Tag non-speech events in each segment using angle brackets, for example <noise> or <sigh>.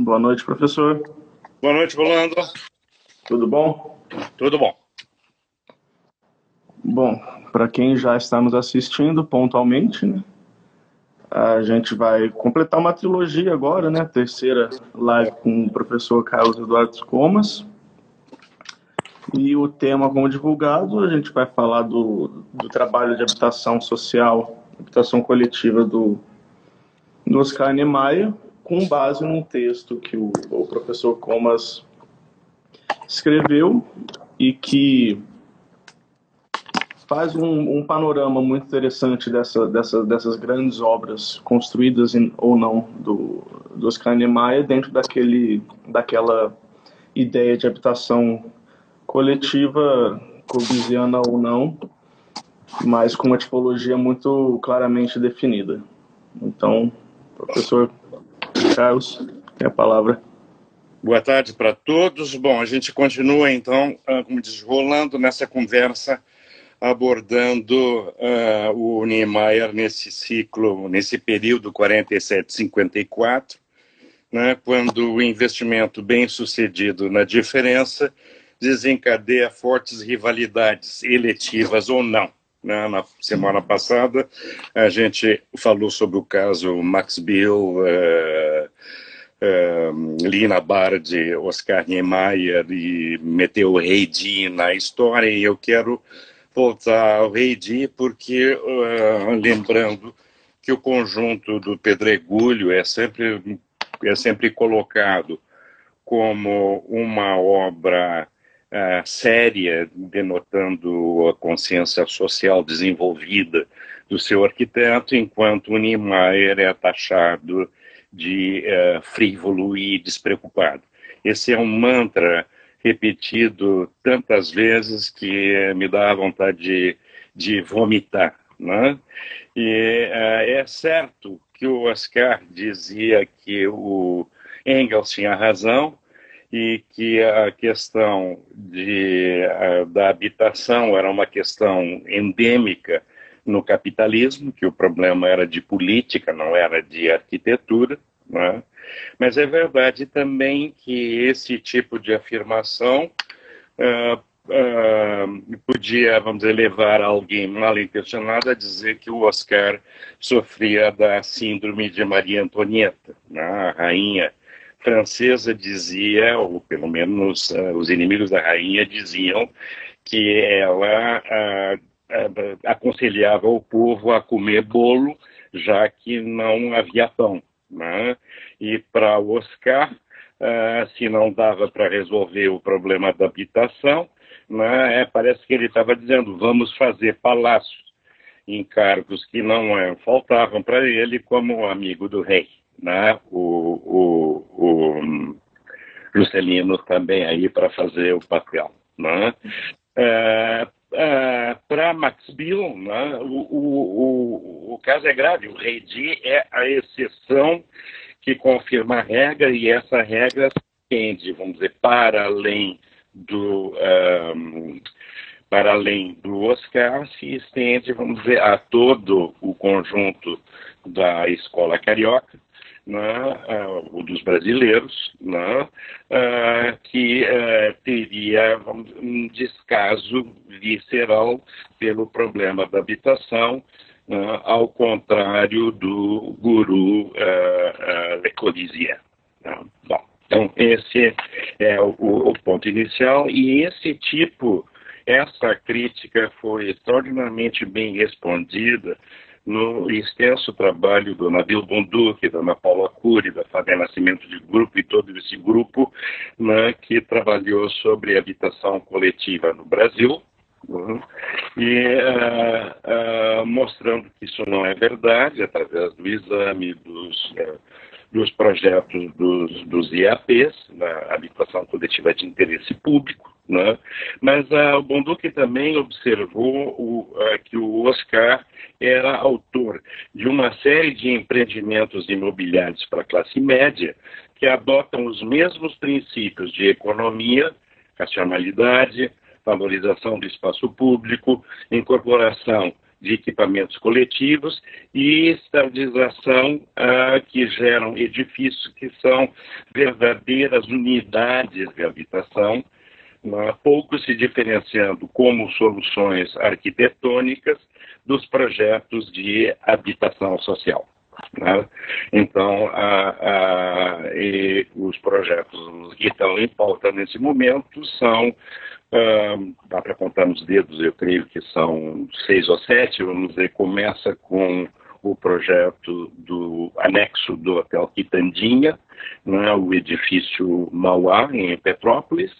Boa noite, professor. Boa noite, Rolando. Tudo bom? Tudo bom. Bom, para quem já está nos assistindo pontualmente, né, a gente vai completar uma trilogia agora, né? Terceira live com o professor Carlos Eduardo Comas. E o tema, como divulgado, a gente vai falar do, do trabalho de habitação social, habitação coletiva do, do Oscar Niemeyer, com base num texto que o, o professor Comas escreveu e que faz um, um, panorama muito interessante dessa, dessa, dessas grandes obras construídas em, ou não do, do Oscar Niemeyer dentro daquele, daquela ideia de habitação coletiva, corbusiana ou não, mas com uma tipologia muito claramente definida. Então, professor Carlos, tem a palavra. Boa tarde para todos. Bom, a gente continua então, ah, como diz, rolando nessa conversa abordando uh, o Niemeyer nesse ciclo, nesse período 47-54, né, quando o investimento bem sucedido na diferença desencadeia fortes rivalidades eletivas ou não. Né? Na semana passada, a gente falou sobre o caso Max Bill, uh, uh, Lina Bard, Oscar Niemeyer e meteu o Rei Di na história, e eu quero voltar ao Rei Di, porque, uh, lembrando que o conjunto do Pedregulho é sempre, é sempre colocado como uma obra uh, séria, denotando a consciência social desenvolvida do seu arquiteto, enquanto o Niemeyer é taxado de uh, frívolo e despreocupado. Esse é um mantra repetido tantas vezes que me dá vontade de, de vomitar. Né? E uh, é certo que o Oscar dizia que o Engels tinha razão e que a questão de, uh, da habitação era uma questão endêmica no capitalismo, que o problema era de política, não era de arquitetura. Né? Mas é verdade também que esse tipo de afirmação uh, uh, podia, vamos dizer, levar alguém mal intencionado a dizer que o Oscar sofria da síndrome de Maria Antonieta, né? a rainha francesa dizia, ou pelo menos uh, os inimigos da rainha diziam, que ela aconselhava o povo a comer bolo, já que não havia pão. Né? E para Oscar, uh, se não dava para resolver o problema da habitação, né, parece que ele estava dizendo: vamos fazer palácios, encargos que não é, faltavam para ele como amigo do rei. Né? O, o, o Juscelino também aí para fazer o papel. Né? Uh, uh, para Max Bill, né, o, o, o, caso é grave. O rei Di é a exceção que confirma a regra e essa regra tende, vamos dizer, para além do um, para além do Oscar, se estende, vamos dizer, a todo o conjunto da escola carioca, né, uh, dos brasileiros, né, uh, que uh, teria um descaso visceral pelo problema da habitação, né, ao contrário do guru Le. Né. Bom, então, esse é o, o ponto inicial, e esse tipo, essa crítica foi extraordinariamente bem respondida no extenso trabalho do Nabil Bonduque, da Ana Paula Cury, da Fábia Nascimento de Grupo e todo esse grupo né, que trabalhou sobre habitação coletiva no Brasil, uhum, e uh, uh, mostrando que isso não é verdade através do exame dos, uh, dos projetos dos, dos IAPs, na habitação coletiva de interesse público, né? Mas uh, o Bonduque também observou o, uh, que o Oscar era autor de uma série de empreendimentos imobiliários para a classe média que adotam os mesmos princípios de economia, racionalidade, valorização do espaço público, incorporação de equipamentos coletivos e estabilização uh, que geram edifícios que são verdadeiras unidades de habitação, uh, pouco se diferenciando como soluções arquitetônicas dos projetos de habitação social. Né? Então, a, a, os projetos que estão em pauta nesse momento são, dá para contar nos dedos, eu creio que são seis ou sete, vamos dizer, começa com o projeto do anexo do Hotel Quitandinha, né, o edifício Mauá, em Petrópolis,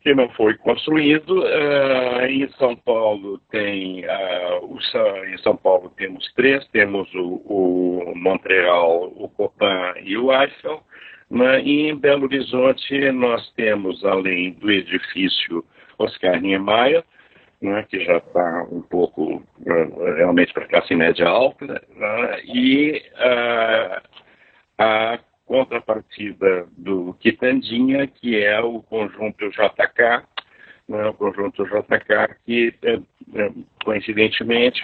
que não foi construído. Uh, em São Paulo tem uh, o, em São Paulo temos três, temos o, o Montreal, o Copan e o Eiffel. E em Belo Horizonte nós temos, além do edifício Oscar Niemeyer, né, que já está um pouco uh, realmente para classe média alta, né, e a contrapartida do Quitandinha, que é o conjunto JK, né, o conjunto JK que, é, coincidentemente,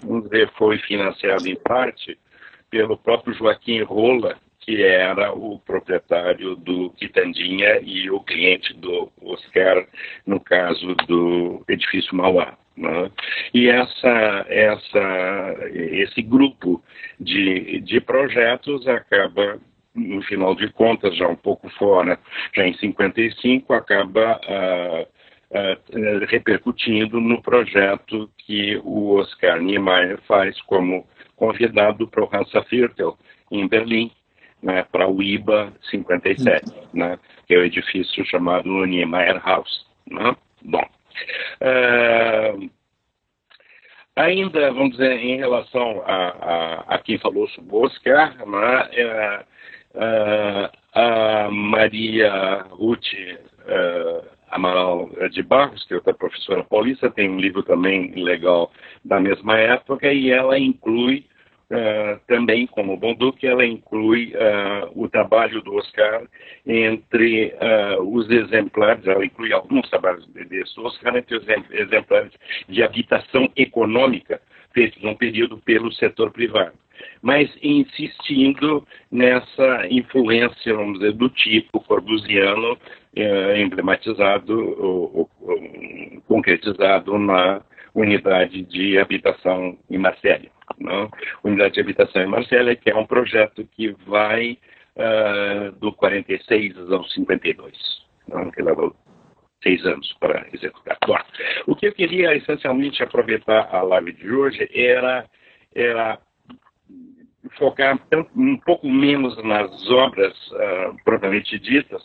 foi financiado em parte pelo próprio Joaquim Rola, que era o proprietário do Quitandinha e o cliente do Oscar, no caso do edifício Mauá. Né? E essa, essa, esse grupo de, de projetos acaba no final de contas, já um pouco fora, já em 55, acaba uh, uh, repercutindo no projeto que o Oscar Niemeyer faz como convidado para o Hansa Viertel, em Berlim, né, para o IBA 57, né, que é o edifício chamado Niemeyer House. Né? Bom, uh, ainda, vamos dizer, em relação a, a, a quem falou sobre o Oscar, né, Uh, a Maria Ruth uh, Amaral de Barros, que é outra professora paulista, tem um livro também legal da mesma época, e ela inclui uh, também, como Bonduque, ela inclui o trabalho do Oscar entre os exemplares, ela inclui alguns trabalhos desse Oscar entre os exemplares de habitação econômica feitos num período pelo setor privado mas insistindo nessa influência, vamos dizer, do tipo corbusiano emblematizado ou, ou, concretizado na unidade de habitação em Marselha. Não? Unidade de habitação em Marselha, que é um projeto que vai uh, do 46 ao 52, não? que levou seis anos para executar. Bom, o que eu queria essencialmente aproveitar a live de hoje era, era focar um pouco menos nas obras uh, propriamente ditas,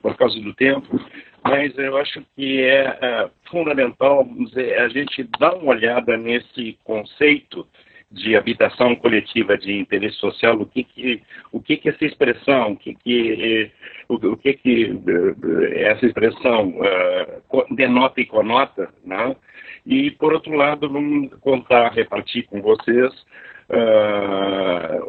por causa do tempo, mas eu acho que é uh, fundamental dizer, a gente dar uma olhada nesse conceito de habitação coletiva de interesse social, o que que, o que, que essa expressão, o que que, o, o que, que uh, essa expressão uh, denota e conota, né? E, por outro lado, vamos contar, repartir com vocês uh,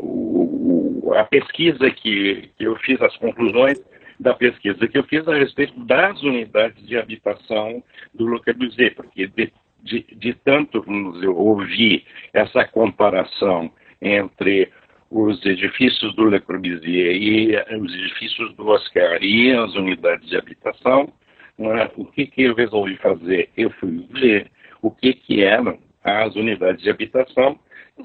a pesquisa que, que eu fiz, as conclusões da pesquisa que eu fiz a respeito das unidades de habitação do Le Corbusier, porque de, de, de tanto eu ouvi essa comparação entre os edifícios do Le Corbusier e os edifícios do Oscar e as unidades de habitação, é? o que, que eu resolvi fazer? Eu fui ver o que, que eram as unidades de habitação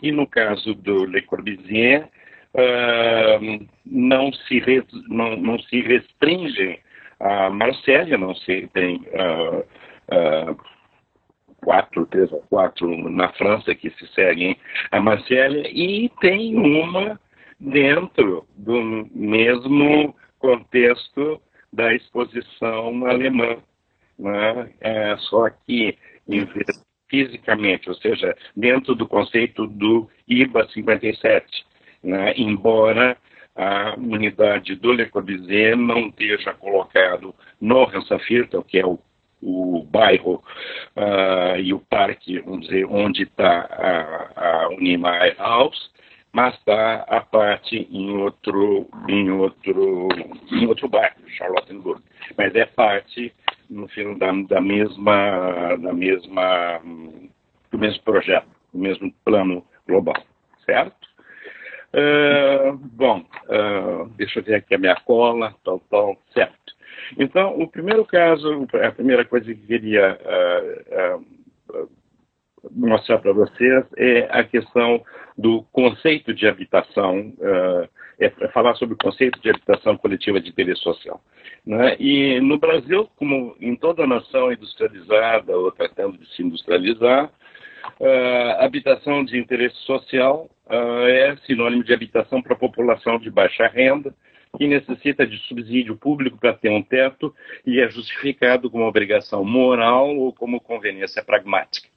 e no caso do Le Corbusier, uh, não, se não, não se restringe a Marsella, não se tem uh, uh, quatro, três ou quatro na França que se seguem a Marsella, e tem uma dentro do mesmo contexto da exposição alemã. Né? É, só que, em vez fisicamente, ou seja, dentro do conceito do IBA 57, né? embora a unidade do Le Corbusier não esteja colocado no Hansafirtel, que é o, o bairro uh, e o parque, vamos dizer, onde está a, a Unimar House, mas está a parte em outro, em outro, em outro bairro, Charlottenburg. Mas é parte no fim da, da mesma, da mesma, do mesmo projeto. no mesmo plano global, certo? Uh, bom, uh, deixa eu ver aqui a minha cola, tal, tal, certo. Então, o primeiro caso, a primeira coisa que queria uh, mostrar para vocês é a questão do conceito de habitação, é falar sobre o conceito de habitação coletiva de interesse social. Né? E no Brasil, como em toda nação industrializada ou tratando de se industrializar, Uh, habitação de interesse social uh, é sinônimo de habitação para a população de baixa renda, que necessita de subsídio público para ter um teto e é justificado como obrigação moral ou como conveniência pragmática.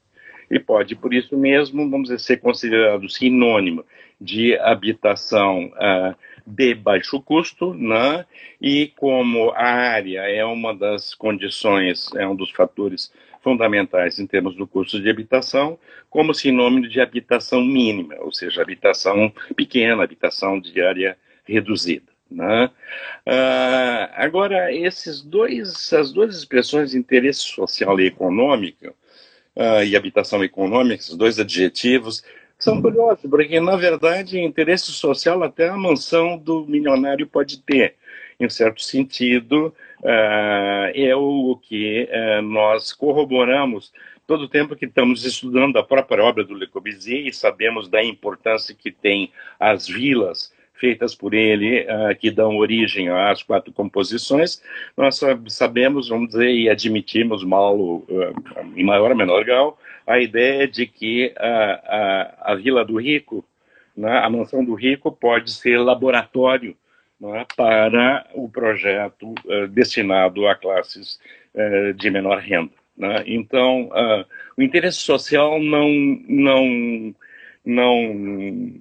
E pode, por isso mesmo, vamos dizer, ser considerado sinônimo de habitação uh, de baixo custo, né? e como a área é uma das condições, é um dos fatores fundamentais em termos do custo de habitação, como sinônimo de habitação mínima, ou seja, habitação pequena, habitação de área reduzida. Né? Uh, agora, esses dois, essas duas expressões, interesse social e econômico, uh, e habitação econômica, esses dois adjetivos, são curiosos, porque, na verdade, interesse social até a mansão do milionário pode ter. Em certo sentido, uh, é o que uh, nós corroboramos todo o tempo que estamos estudando a própria obra do Le Corbusier e sabemos da importância que tem as vilas feitas por ele, uh, que dão origem às quatro composições, nós sabemos, vamos dizer, e admitimos mal, uh, em maior ou menor grau, a ideia de que a, a, a Vila do Rico, né, a Mansão do Rico, pode ser laboratório né, para o projeto uh, destinado a classes de menor renda. Né? Então, o interesse social não, não, não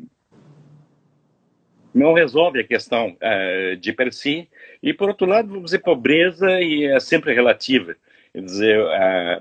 não resolve a questão uh, de per si, e por outro lado, vamos dizer, pobreza e é sempre relativa. Quer dizer,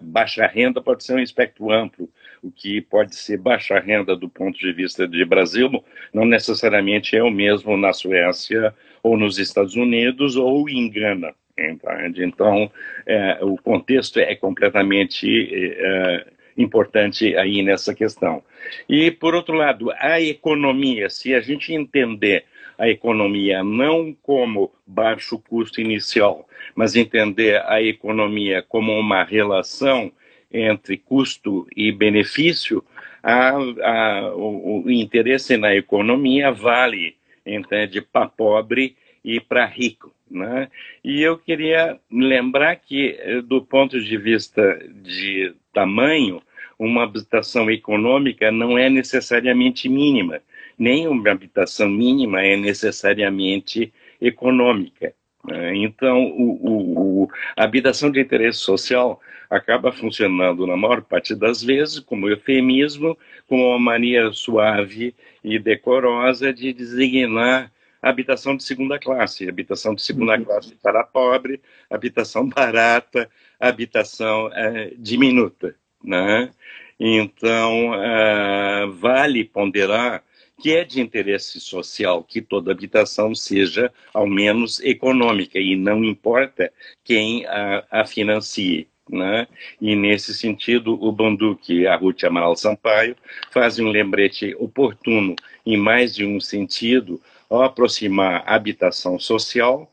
baixa renda pode ser um espectro amplo. O que pode ser baixa renda do ponto de vista de Brasil não necessariamente é o mesmo na Suécia ou nos Estados Unidos ou em Gana. Entende? Então, é, o contexto é completamente é, importante aí nessa questão. E, por outro lado, a economia, se a gente entender a economia não como baixo custo inicial, mas entender a economia como uma relação entre custo e benefício, a, a, o, o, interesse na economia vale entende, para pobre e para rico. Né? E eu queria lembrar que, do ponto de vista de tamanho, uma habitação econômica não é necessariamente mínima, nem uma habitação mínima é necessariamente econômica. Né? Então, o, o, a habitação de interesse social acaba funcionando, na maior parte das vezes, como eufemismo, como uma maneira suave e decorosa de designar habitação de segunda classe, habitação de segunda uhum. classe para pobre, habitação <laughs> barata, habitação é, diminuta. Né? Então, é, vale ponderar que é de interesse social que toda habitação seja, ao menos, econômica, e não importa quem a, a financie. Né? E, nesse sentido, o Banduque e a Ruth Amaral Sampaio fazem um lembrete oportuno, em mais de um sentido, ao aproximar habitação social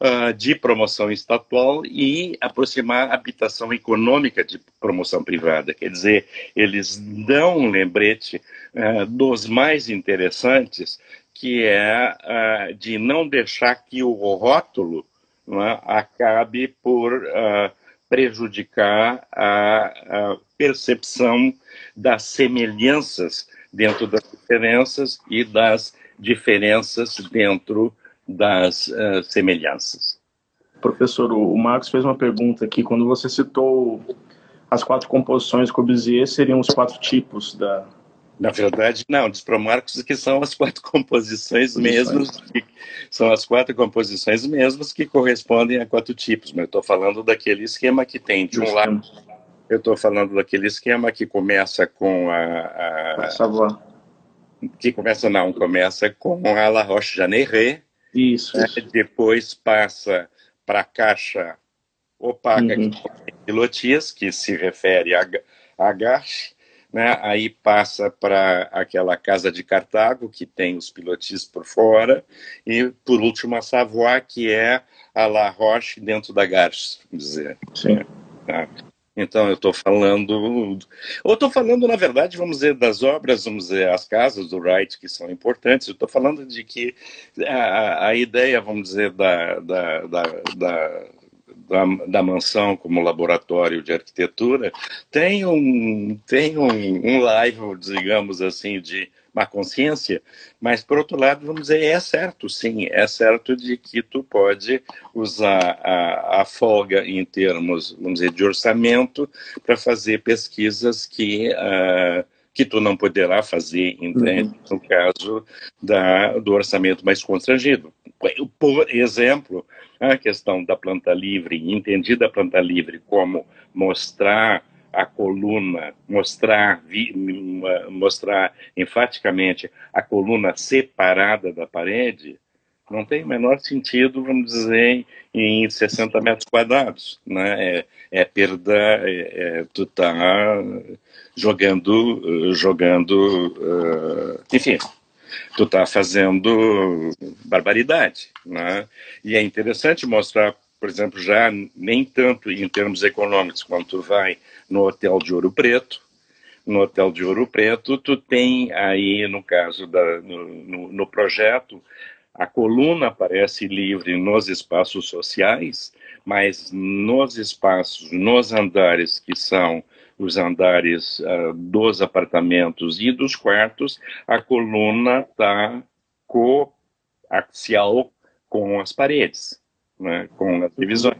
uh, de promoção estatual e aproximar habitação econômica de promoção privada. Quer dizer, eles dão um lembrete uh, dos mais interessantes, que é uh, de não deixar que o rótulo é, acabe por prejudicar a, a percepção das semelhanças dentro das diferenças e das diferenças dentro das uh, semelhanças. Professor, o Marcos fez uma pergunta aqui. Quando você citou as quatro composições Corbusier, seriam os quatro tipos da. Na verdade, não, diz para o Marcos que são as quatro <laughs> composições mesmas, que, são as quatro composições mesmas que correspondem a quatro tipos, mas eu estou falando daquele esquema que tem, de um lado, eu estou falando daquele esquema que começa com a. a, a que começa, não, começa com a La Roche Jeanneret, isso. Né? Depois passa para a caixa opaca uhum. pilotias, que se refere a, a GARCH, né? aí passa para aquela casa de Cartago, que tem os pilotis por fora, e por último a Savoie, que é a La Roche dentro da Garches, vamos dizer. Sim. Tá? Então eu estou falando, ou estou falando na verdade, vamos dizer, das obras, vamos dizer, as casas do Wright que são importantes. Eu estou falando de que a, a, ideia, vamos dizer, da, da, da, da da, da, mansão como laboratório de arquitetura tem um tem um, um live, digamos assim, de má consciência, mas por outro lado, vamos dizer, é certo, sim, é certo de que tu pode usar a, a folga em termos, vamos dizer, de orçamento para fazer pesquisas que uh, que tu não poderá fazer, entende? Uhum. No caso da, do orçamento mais constrangido. Por exemplo, a questão da planta livre, entendida a planta livre como mostrar a coluna, mostrar, mostrar enfaticamente a coluna separada da parede, não tem o menor sentido, vamos dizer, em 60 metros quadrados. Né? É, é perda, é, é, tu tá jogando, jogando, uh, enfim, tu tá fazendo barbaridade. Né? E é interessante mostrar, por exemplo, já nem tanto em termos econômicos, quando tu vai no hotel de Ouro Preto, no hotel de Ouro Preto, tu tem aí, no caso, da, no, no, no projeto, a coluna aparece livre nos espaços sociais, mas nos espaços, nos andares que são os andares uh, dos apartamentos e dos quartos, a coluna está coaxial com as paredes, né, com as divisões.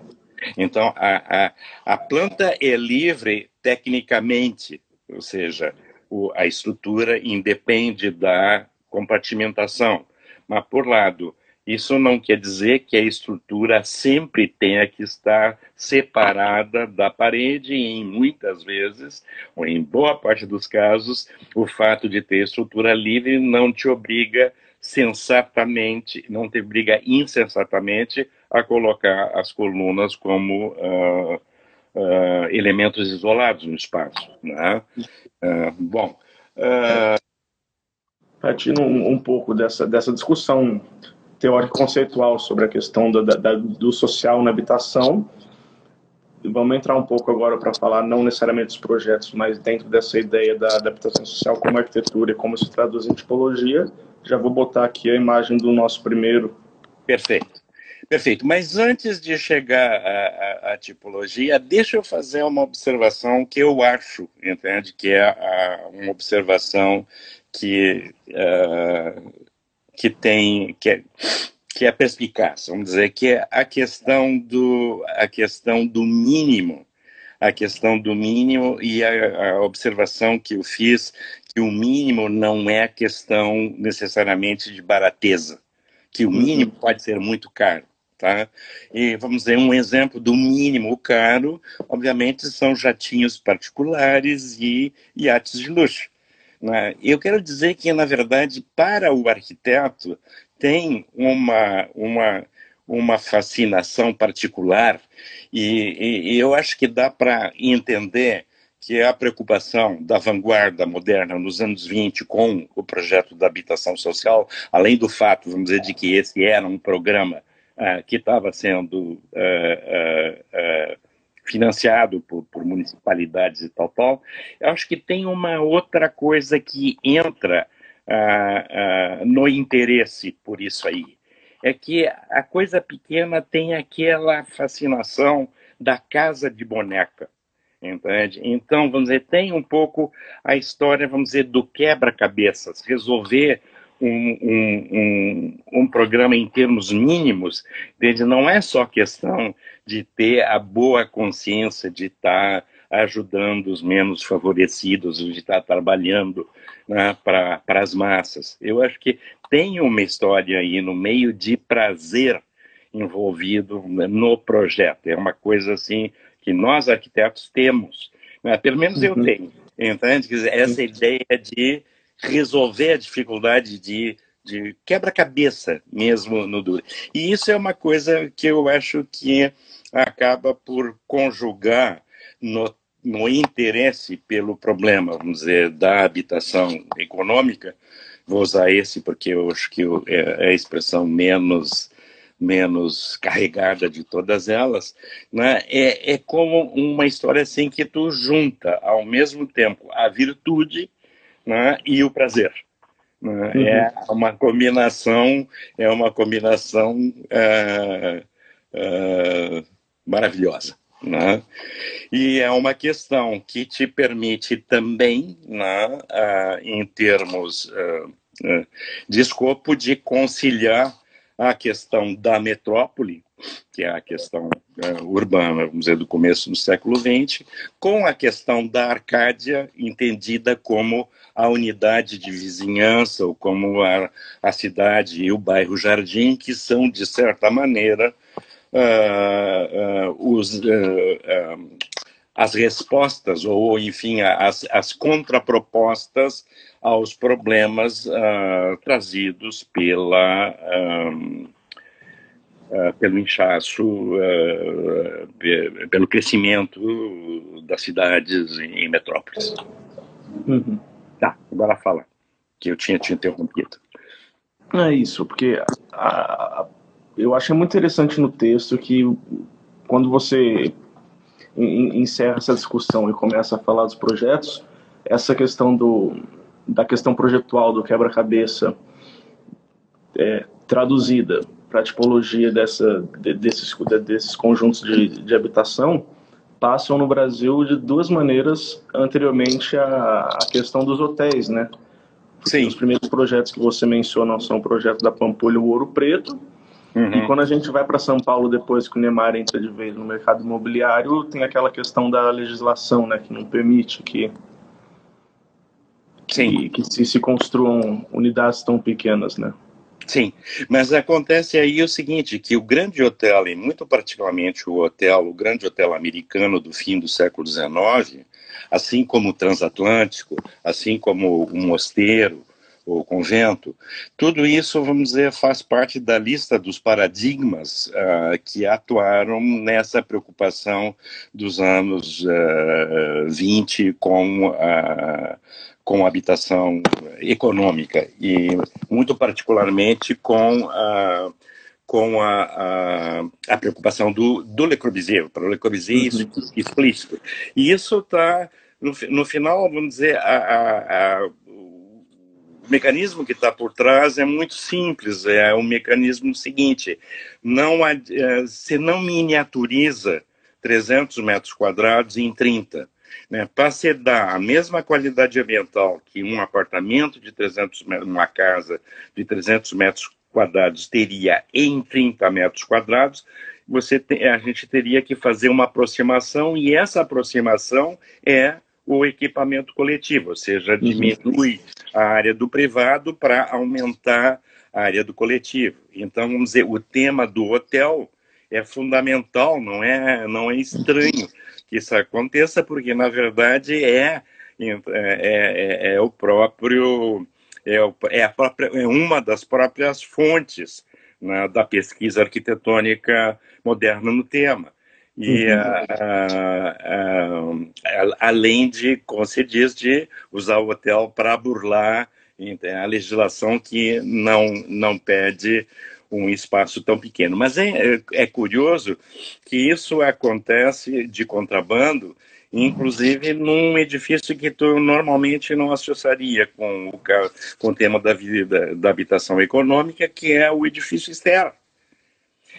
Então, a, a, a planta é livre tecnicamente, ou seja, o, a estrutura independe da compartimentação. Mas, por lado, isso não quer dizer que a estrutura sempre tenha que estar separada da parede, e em muitas vezes, ou em boa parte dos casos, o fato de ter estrutura livre não te obriga sensatamente, não te obriga insensatamente a colocar as colunas como uh, uh, elementos isolados no espaço. Né? Uh, bom. Partindo um, um pouco dessa, dessa discussão teórico conceitual sobre a questão da, da, do social na habitação. Vamos entrar um pouco agora para falar não necessariamente dos projetos, mas dentro dessa ideia da adaptação social como arquitetura e como se traduz em tipologia. Já vou botar aqui a imagem do nosso primeiro. Perfeito. Perfeito. Mas antes de chegar à, à, à tipologia, deixa eu fazer uma observação que eu acho, entende? Que é a, uma observação que uh, que tem que é, que é perspicaz, vamos dizer que é a questão do a questão do mínimo, a questão do mínimo e a, a observação que eu fiz que o mínimo não é questão necessariamente de barateza, que o mínimo uhum. pode ser muito caro. Tá? E vamos dizer, um exemplo do mínimo caro, obviamente, são jatinhos particulares e iates de luxo. Né? Eu quero dizer que, na verdade, para o arquiteto, tem uma, uma, uma fascinação particular, e, e eu acho que dá para entender que é a preocupação da vanguarda moderna nos anos 20 com o projeto da habitação social, além do fato, vamos dizer, de que esse era um programa uh, que estava sendo uh, uh, financiado por, por, municipalidades e tal, tal, eu acho que tem uma outra coisa que entra uh, uh, no interesse por isso aí. É que a coisa pequena tem aquela fascinação da casa de boneca. Entende? Então, vamos dizer, tem um pouco a história, vamos dizer, do quebra-cabeças, resolver um, um, um, um, programa em termos mínimos, entende? não é só questão de ter a boa consciência de estar ajudando os menos favorecidos, de estar trabalhando né, para as massas. Eu acho que tem uma história aí no meio de prazer envolvido no projeto. É uma coisa assim que nós arquitetos temos, né? pelo menos eu uhum. tenho. Entende? Essa ideia de resolver a dificuldade de, de quebra-cabeça mesmo no duro. E isso é uma coisa que eu acho que acaba por conjugar no no interesse pelo problema, vamos dizer, da habitação econômica, vou usar esse porque eu acho que é, é a expressão menos menos carregada de todas elas, né? é, é como uma história assim que tu junta ao mesmo tempo a virtude né? e o prazer. Né? Uhum. É uma combinação, é uma combinação uh, uh, maravilhosa. Né? E é uma questão que te permite também, né, uh, em termos uh, uh, de escopo, de conciliar a questão da metrópole, que é a questão urbana, vamos dizer, do começo do século XX, com a questão da Arcádia, entendida como a unidade de vizinhança, ou como a, a cidade e o bairro Jardim, que são, de certa maneira, uh, uh, os, uh, as respostas, ou enfim, as, as contrapropostas aos problemas trazidos pela. pelo inchaço, pelo crescimento das cidades em metrópoles. Uhum. Tá, agora fala, que eu tinha te interrompido. É isso, porque a, eu achei muito interessante no texto que quando você encerra essa discussão e começa a falar dos projetos, essa questão do, da questão projetual do quebra-cabeça é, traduzida para a tipologia dessa, de, desses, de, desses conjuntos de, de habitação passam no Brasil de duas maneiras anteriormente à, à questão dos hotéis, né? Sim. Os primeiros projetos que você menciona são o projeto da Pampulha e o Ouro Preto, Uhum. E quando a gente vai para São Paulo depois que o Neymar entra de vez no mercado imobiliário, tem aquela questão da legislação, né, que não permite que que, que se, se construam unidades tão pequenas, né? Sim, mas acontece aí o seguinte, que o grande hotel, e muito particularmente o hotel, o grande hotel americano do fim do século XIX, assim como o transatlântico, assim como o mosteiro, o convento, tudo isso, vamos dizer, faz parte da lista dos paradigmas uh, que atuaram nessa preocupação dos anos uh, 20 com a, com a habitação econômica e, muito particularmente, com a com a, a, a, preocupação do, do Le Corbusier, para o Le Corbusier uhum. isso explícito. E isso está, no, no final, vamos dizer, a, a, mecanismo que está por trás é muito simples, é o mecanismo seguinte, não, é, se não miniaturiza 300 metros quadrados em 30, né, para se dar a mesma qualidade ambiental que um apartamento de 300 metros, uma casa de 300 metros quadrados teria em 30 metros quadrados, você tem, a gente teria que fazer uma aproximação e essa aproximação é o equipamento coletivo, ou seja, uhum. diminui a área do privado para aumentar a área do coletivo. Então, vamos dizer, o tema do hotel é fundamental, não é, não é estranho que isso aconteça, porque na verdade é, é, é, é o próprio é, é, a própria, é uma das próprias fontes né, da pesquisa arquitetônica moderna no tema. E uhum. além de, como se diz, de usar o hotel para burlar a legislação que não, não pede um espaço tão pequeno. Mas é, é curioso que isso acontece de contrabando, inclusive num edifício que tu normalmente não associaria com o, com o tema da, vida, da habitação econômica, que é o edifício externo.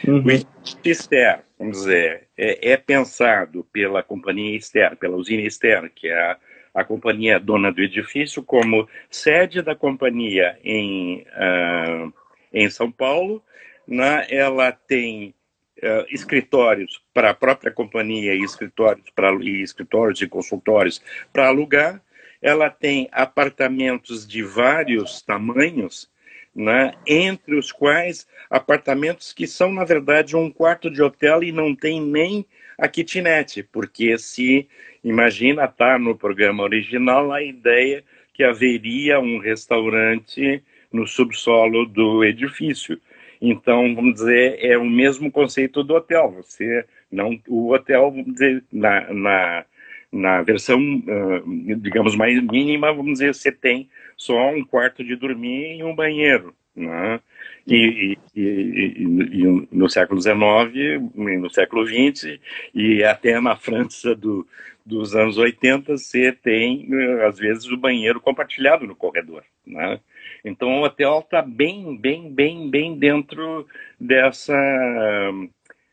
Uhum. O Ester, vamos dizer, é, é, pensado pela companhia externa, pela usina externa, que é a, a companhia dona do edifício, como sede da companhia em, uh, em São Paulo. Né? Ela tem uh, escritórios para a própria companhia e escritórios, pra, e escritórios e consultórios para alugar. Ela tem apartamentos de vários tamanhos né, entre os quais apartamentos que são, na verdade, um quarto de hotel e não tem nem a kitnet, porque se imagina tá no programa original a ideia que haveria um restaurante no subsolo do edifício. Então, vamos dizer, é o mesmo conceito do hotel. Você não, o hotel, vamos dizer, na, na Na versão, uh, digamos, mais mínima, vamos dizer, você tem só um quarto de dormir e um banheiro. Né? E, e, e, e, no século XIX, no século XX e até na França do, dos anos 80, você tem, às vezes, o banheiro compartilhado no corredor. Né? Então, o hotel está bem, bem, bem, bem dentro dessa,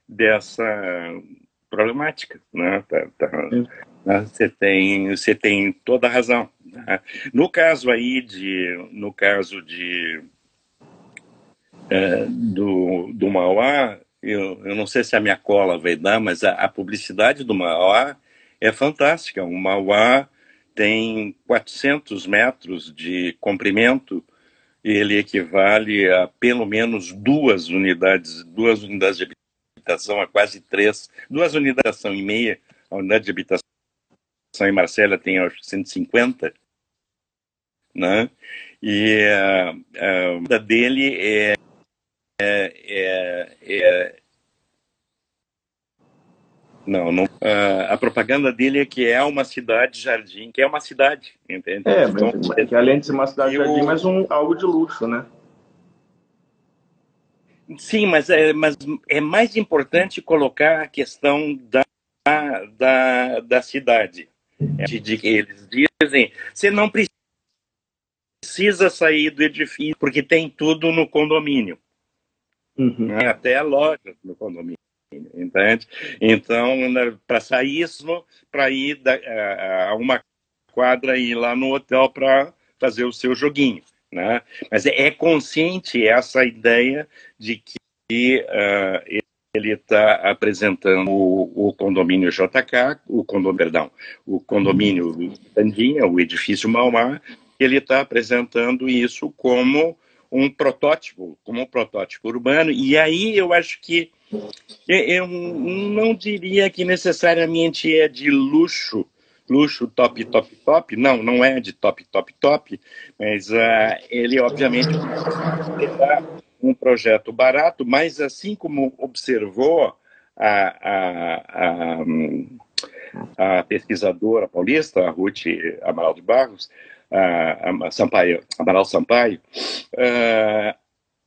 dessa problemática. Né? Tá, tá, né? Você tem, você tem toda a razão. <laughs> No caso aí de, no caso de é, do, do Mauá, eu, eu não sei se a minha cola vai dar, mas a, a publicidade do Mauá é fantástica. O Mauá tem 400 metros de comprimento ele equivale a pelo menos duas unidades, duas unidades de habitação, a quase três, duas unidades e meia. A unidade de habitação em Marcela tem acho, 150, né? E a, a dele é, é, é, é não, não. Uh, a propaganda dele é que é uma cidade jardim, que é uma cidade, entende? É, então, mas, que além de ser uma cidade jardim, mas um, algo de luxo, né? Sim, mas é, mas é mais importante colocar a questão da, da, da cidade. De, de, eles dizem, você não precisa sair do edifício, porque tem tudo no condomínio. Uhum. Até a loja no condomínio entende? Então, né, para sair isso, para ir da, a, a, uma quadra e ir lá no hotel para fazer o seu joguinho, né? Mas é, é consciente essa ideia de que uh, ele está apresentando o, o, condomínio JK, o condomínio, perdão, o condomínio Tandinha, o edifício Maumar, ele está apresentando isso como um protótipo, como um protótipo urbano, e aí eu acho que eu não diria que necessariamente é de luxo, luxo top, top, top. Não, não é de top, top, top, mas uh, ele obviamente terá um projeto barato, mas assim como observou a, a, a, a pesquisadora paulista, a Ruth Amaral de Barros, a, Sampaio, Amaral Sampaio, uh,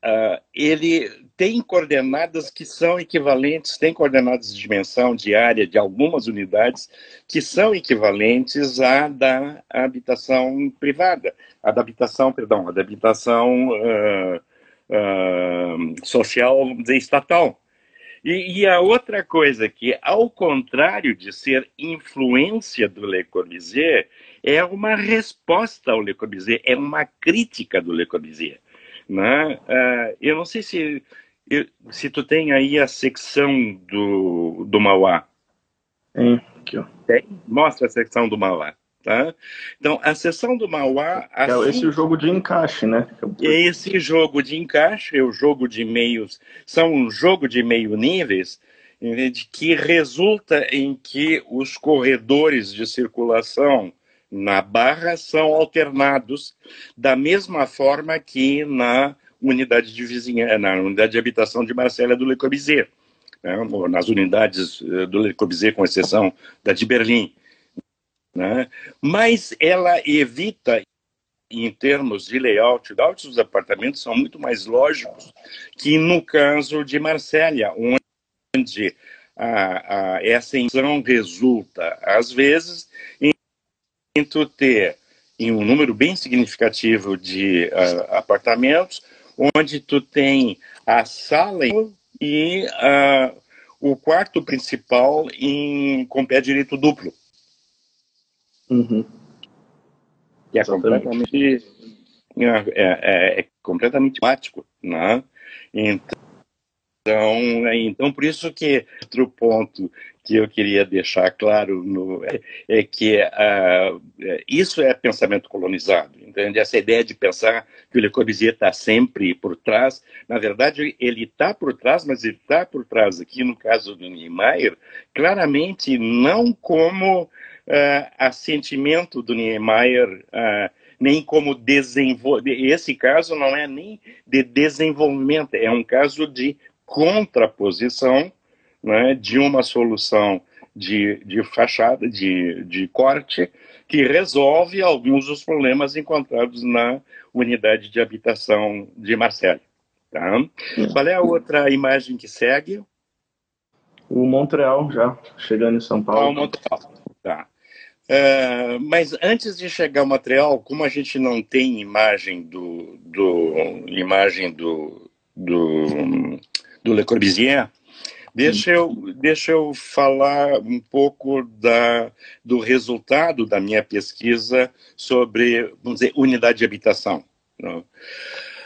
uh, ele tem coordenadas que são equivalentes, tem coordenadas de dimensão de área de algumas unidades que são equivalentes à da habitação privada, a da habitação, perdão, a da habitação uh, uh, social, estatal. E, e, a outra coisa que, ao contrário de ser influência do Le Corbusier, é uma resposta ao Le Corbusier, é uma crítica do Le Corbusier. Né? Uh, eu não sei se se tu tem aí a secção do, do Mauá. Tem, aqui, ó. Tem? Mostra a secção do Mauá. Tá? Então, a seção do Mauá. É assim, é esse jogo de encaixe, né? Esse jogo de encaixe, é o jogo de meios, são um jogo de meio níveis que resulta em que os corredores de circulação na barra são alternados da mesma forma que na unidade de vizinhança, na unidade de habitação de Marcela do Le Corbusier, né, nas unidades eh, do Le Corbusier, com exceção da de Berlim. Né? Mas ela evita, em termos de layout, layout dos apartamentos são muito mais lógicos que no caso de Marsella, onde a, a, essa intenção resulta, às vezes, em, em tu ter em um número bem significativo de uh, apartamentos, onde tu tem a sala e uh, o quarto principal em, com pé direito duplo. Uhum. Que é completamente, é, é, é, completamente mático, né? Então, então, por isso que outro ponto que eu queria deixar claro no, é, é, que uh, isso é pensamento colonizado, entende? Essa ideia de pensar que o Le Corbusier está sempre por trás, na verdade ele está por trás, mas ele está por trás aqui no caso do Niemeyer, claramente não como uh, assentimento do Niemeyer, uh, nem como desenvolvimento. Esse caso não é nem de desenvolvimento, é um caso de contraposição né, de uma solução de, de fachada, de, de corte, que resolve alguns dos problemas encontrados na unidade de habitação de Marcelo. Tá? Qual é a outra imagem que segue? O Montreal, já chegando em São Paulo. Ah, o Montreal. Tá. Uh, mas antes de chegar ao Montreal, como a gente não tem imagem do, do imagem do, do, do Le Corbusier, deixa eu, deixa eu falar um pouco da, do resultado da minha pesquisa sobre, vamos dizer, unidade de habitação. Não?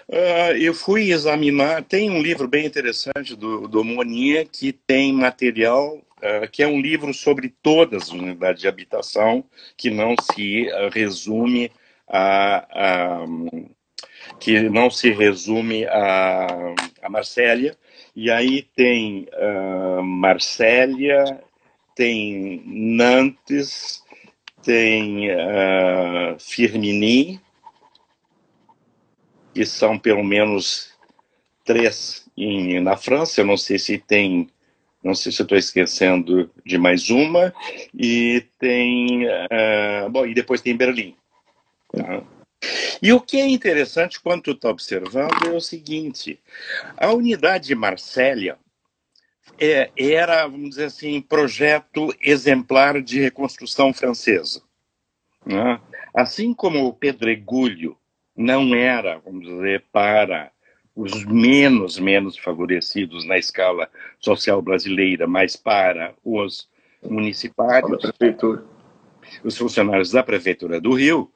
Uh, eu fui examinar, tem um livro bem interessante do, do Monier que tem material, uh, que é um livro sobre todas as unidades de habitação, que não se uh, resume a, a, que não se resume a, a Marsella. E aí tem uh, tem Nantes, tem Firmini, que são pelo menos três em, na França. Eu não sei se tem, não sei se estou esquecendo de mais uma. E tem, uh, bom, e depois tem Berlim. Tá? E o que é interessante quando tu está observando é o seguinte: a unidade de Marsella é, era, vamos dizer assim, projeto exemplar de reconstrução francesa. Né? Assim como o Pedregulho não era, vamos dizer, para os menos, menos favorecidos na escala social brasileira, mas para os municipários, os funcionários da Prefeitura do Rio,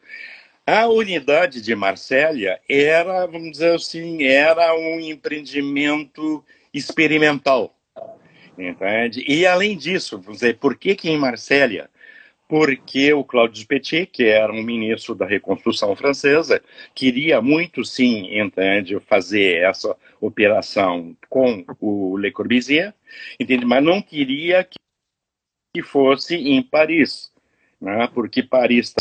a unidade de Marsella era, vamos dizer assim, era um empreendimento experimental. Entende? E além disso, vamos dizer, por que, que em Marsella porque o Cláudio Petit, que era um ministro da reconstrução francesa, queria muito, sim, entende, fazer essa operação com o Le Corbusier, entende? mas não queria que fosse em Paris, né? porque Paris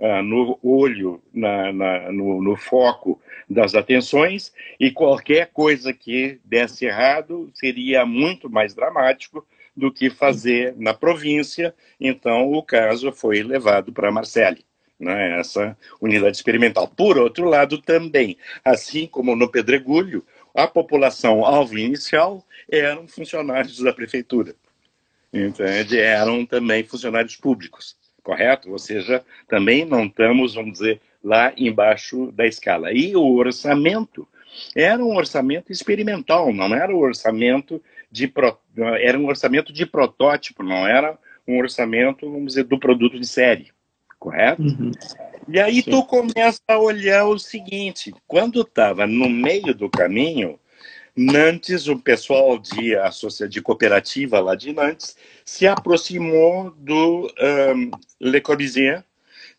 ah, no olho, na, na, no, no, foco das atenções, e qualquer coisa que desse errado seria muito mais dramático do que fazer na província. Então, o caso foi levado para Marseille. Né, essa unidade experimental. Por outro lado, também, assim como no Pedregulho, a população alvo inicial eram funcionários da prefeitura. Entende? Eram também funcionários públicos, correto? Ou seja, também não estamos, vamos dizer, lá embaixo da escala. E o orçamento era um orçamento experimental, não era um orçamento de era um orçamento de protótipo, não era um orçamento, vamos dizer, do produto de série, correto? Uhum. E aí Sim. tu começa a olhar o seguinte, quando estava no meio do caminho, Nantes, o pessoal de, de cooperativa lá de Nantes, se aproximou do um, Le Corbusier,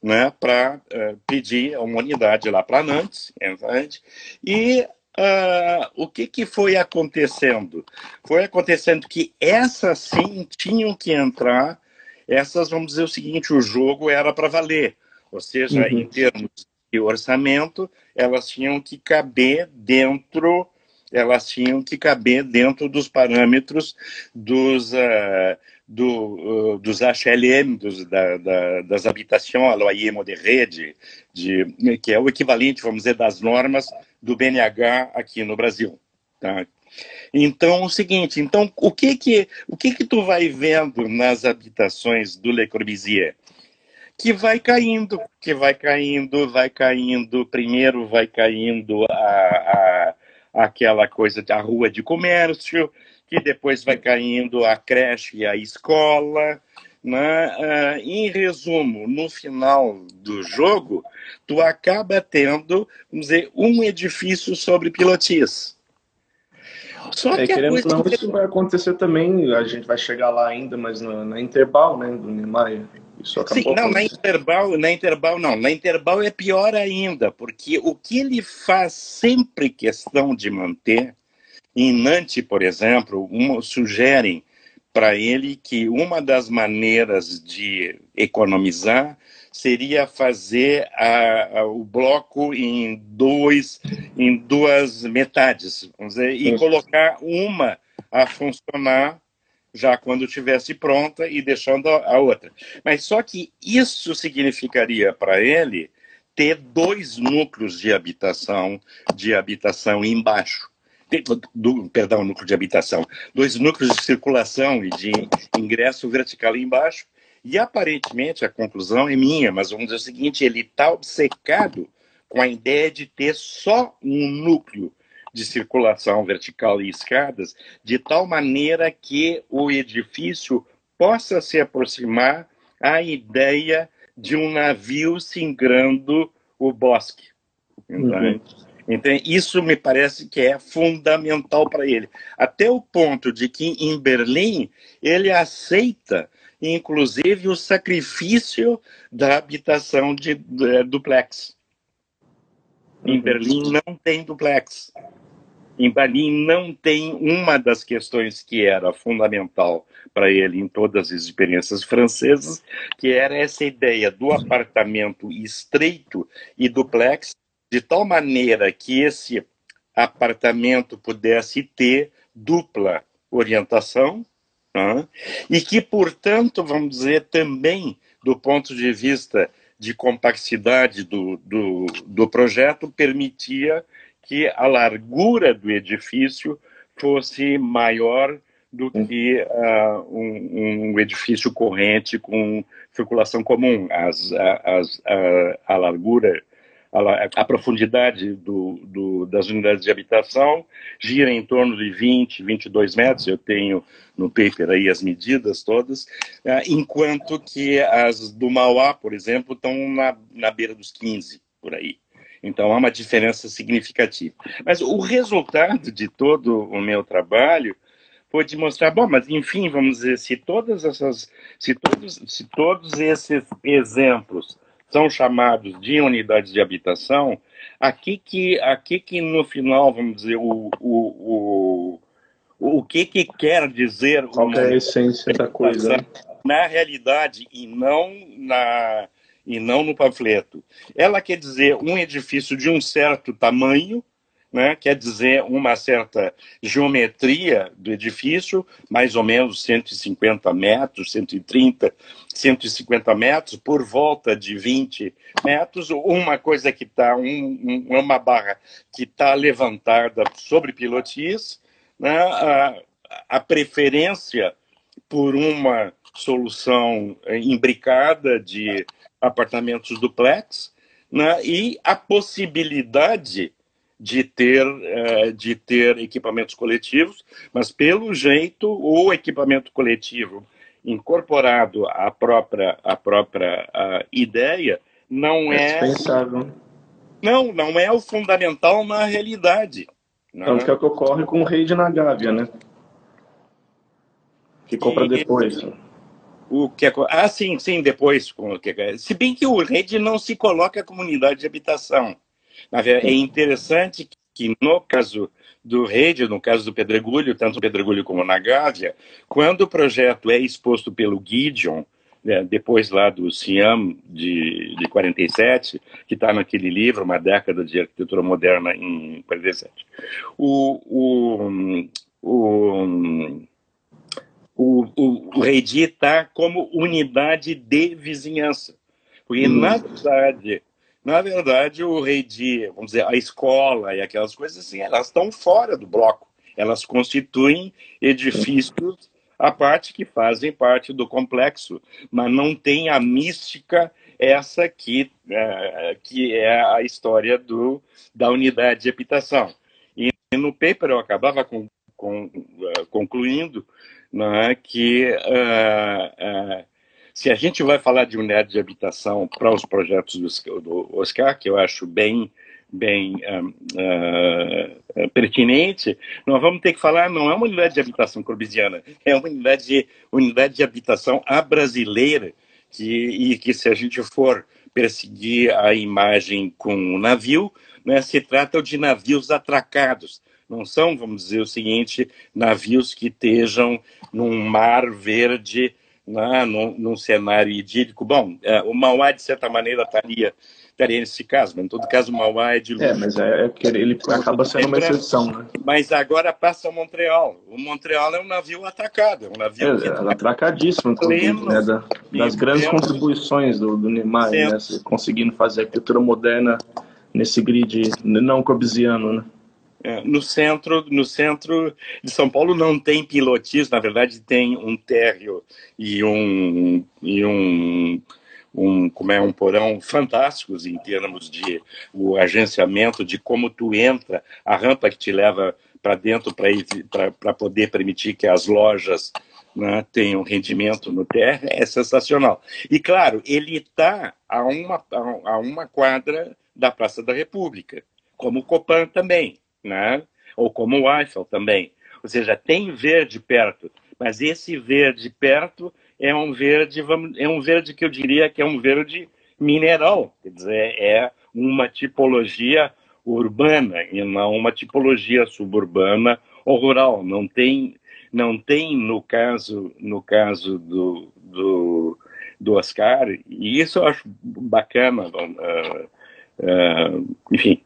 né, para uh, pedir uma unidade lá para Nantes, entende? e Uh, o que, que foi acontecendo? Foi acontecendo que essas sim tinham que entrar, essas, vamos dizer o seguinte, o jogo era para valer. Ou seja, uhum. em termos de orçamento, elas tinham que caber dentro, elas tinham que caber dentro dos parâmetros dos, uh, do, uh, dos HLM, dos, da, da, das habitações à loyer modéré, de, de, que é o equivalente, vamos dizer, das normas do BNH aqui no Brasil. Tá? Então, o seguinte, então, o que que, o que que tu vai vendo nas habitações do Le Corbusier? Que vai caindo, que vai caindo, vai caindo, primeiro vai caindo a, a, aquela coisa da rua de comércio, que depois vai caindo a creche e a escola, né? Uh, em resumo, no final do jogo, tu acaba tendo, vamos dizer, um edifício sobre pilotis. Só é, que querendo coisa... não, isso vai acontecer também, a gente vai chegar lá ainda, mas na, na Interbal, né, do Niemeyer. Isso acabou Sim, não, na Interbal, na Interbal não, na Interbal é pior ainda, porque o que ele faz sempre questão de manter, em Nantes, por exemplo, uma, sugerem para ele que uma das maneiras de economizar seria fazer a, a, o bloco em dois em duas metades, vamos dizer, e colocar uma a funcionar já quando tivesse pronta e deixando a outra. Mas só que isso significaria para ele ter dois núcleos de habitação, de habitação embaixo. Do, perdão, núcleo de habitação, dois núcleos de circulação e de ingresso vertical embaixo, e aparentemente a conclusão é minha, mas vamos dizer o seguinte: ele está obcecado com a ideia de ter só um núcleo de circulação vertical e escadas, de tal maneira que o edifício possa se aproximar à ideia de um navio singrando o bosque. Uhum. Então, isso me parece que é fundamental para ele. Até o ponto de que em Berlim ele aceita, inclusive, o sacrifício da habitação de, de duplex. Em uhum. Berlim não tem duplex em Berlim não tem uma das questões que era fundamental para ele em todas as experiências francesas, que era essa ideia do apartamento estreito e duplex, de tal maneira que esse apartamento pudesse ter dupla orientação, né? e que, portanto, vamos dizer, também, do ponto de vista de complexidade do, do, do projeto, permitia que a largura do edifício fosse maior do que uh, um, um, edifício corrente com circulação comum. As, as, a, a largura, a, profundidade do, do, das unidades de habitação gira em torno de 20, 22 metros. Eu tenho no paper aí as medidas todas, uh, enquanto que as do Mauá, por exemplo, estão na, na beira dos 15, por aí. Então há uma diferença significativa. Mas o resultado de todo o meu trabalho foi de mostrar, bom, mas enfim, vamos dizer, se todas essas, se todos, se todos esses exemplos são chamados de unidades de habitação, aqui que, aqui que no final, vamos dizer, o, o, o, o que que quer dizer qual é a essência da coisa na realidade e não na e não no panfleto. Ela quer dizer um edifício de um certo tamanho, né, quer dizer uma certa geometria do edifício, mais ou menos 150 metros, 130, 150 metros, por volta de 20 metros, uma coisa que está, um, um, uma barra que está levantada sobre pilotis, né, a, a preferência por uma solução imbricada de apartamentos duplex, né, e a possibilidade de ter, uh, de ter equipamentos coletivos, mas pelo jeito o equipamento coletivo incorporado à própria, à própria ideia não é, é. Não, não é o fundamental na realidade. Né? Tanto que é o que ocorre com o rei de Nagávia, né? Ficou para depois. O que é, ah, sim, sim, depois. Se bem que o RED não se coloca a comunidade de habitação. É interessante que, no caso do RED, no caso do Pedregulho, tanto o Pedregulho como na Gávea, quando o projeto é exposto pelo Gideon, né, depois lá do Siam de, de 47, que está naquele livro, Uma Década de Arquitetura Moderna em 47, o, o, o o, o, o Reidi está como unidade de vizinhança. Porque, hum. na verdade, na verdade, o Reidi, vamos dizer, a escola e aquelas coisas assim, elas estão fora do bloco. Elas constituem edifícios à parte que fazem parte do complexo, mas não tem a mística essa aqui, é, que é a história do, da unidade de habitação. E no paper eu acabava com, com, uh, concluindo né, que uh, se a gente vai falar de unidade de habitação para os projetos do, do Oscar, que eu acho bem bem uh, pertinente, nós vamos ter que falar, não é uma unidade de habitação corbusiana, é uma unidade de, unidade de habitação a brasileira, que, e que se a gente for perseguir a imagem com o navio, né, se trata de navios atracados, não são, vamos dizer o seguinte, navios que estejam num mar verde, né, num, num cenário idílico. Bom, é, o Mauá, de certa maneira, estaria estaria nesse caso, mas em todo caso Mauá é de luxo. É, mas é, é ele acaba sendo uma exceção, né? Mas agora passa o Montreal. O Montreal é um navio atacado, é um navio é, é atracadíssimo, inclusive, né, da, das grandes contribuições do, do Neymar, né, conseguindo fazer a arquitetura moderna nesse grid não corbesiano, né? É, no centro, no centro de São Paulo não tem pilotis, na verdade tem um térreo e um e um um, como é um porão fantásticos em termos de o agenciamento de como tu entra, a rampa que te leva para dentro para poder permitir que as lojas né, tenham rendimento no terra é sensacional. E claro, ele está a uma, a uma quadra da Praça da República, como o Copan também, né? ou como o Eiffel também. Ou seja, tem verde perto, mas esse verde perto é um verde, é um verde que eu diria que é um verde mineral, quer dizer, é uma tipologia urbana e não uma tipologia suburbana ou rural. Não tem, não tem no caso, no caso do, do, do Oscar, e isso eu acho bacana, uh, uh, enfim,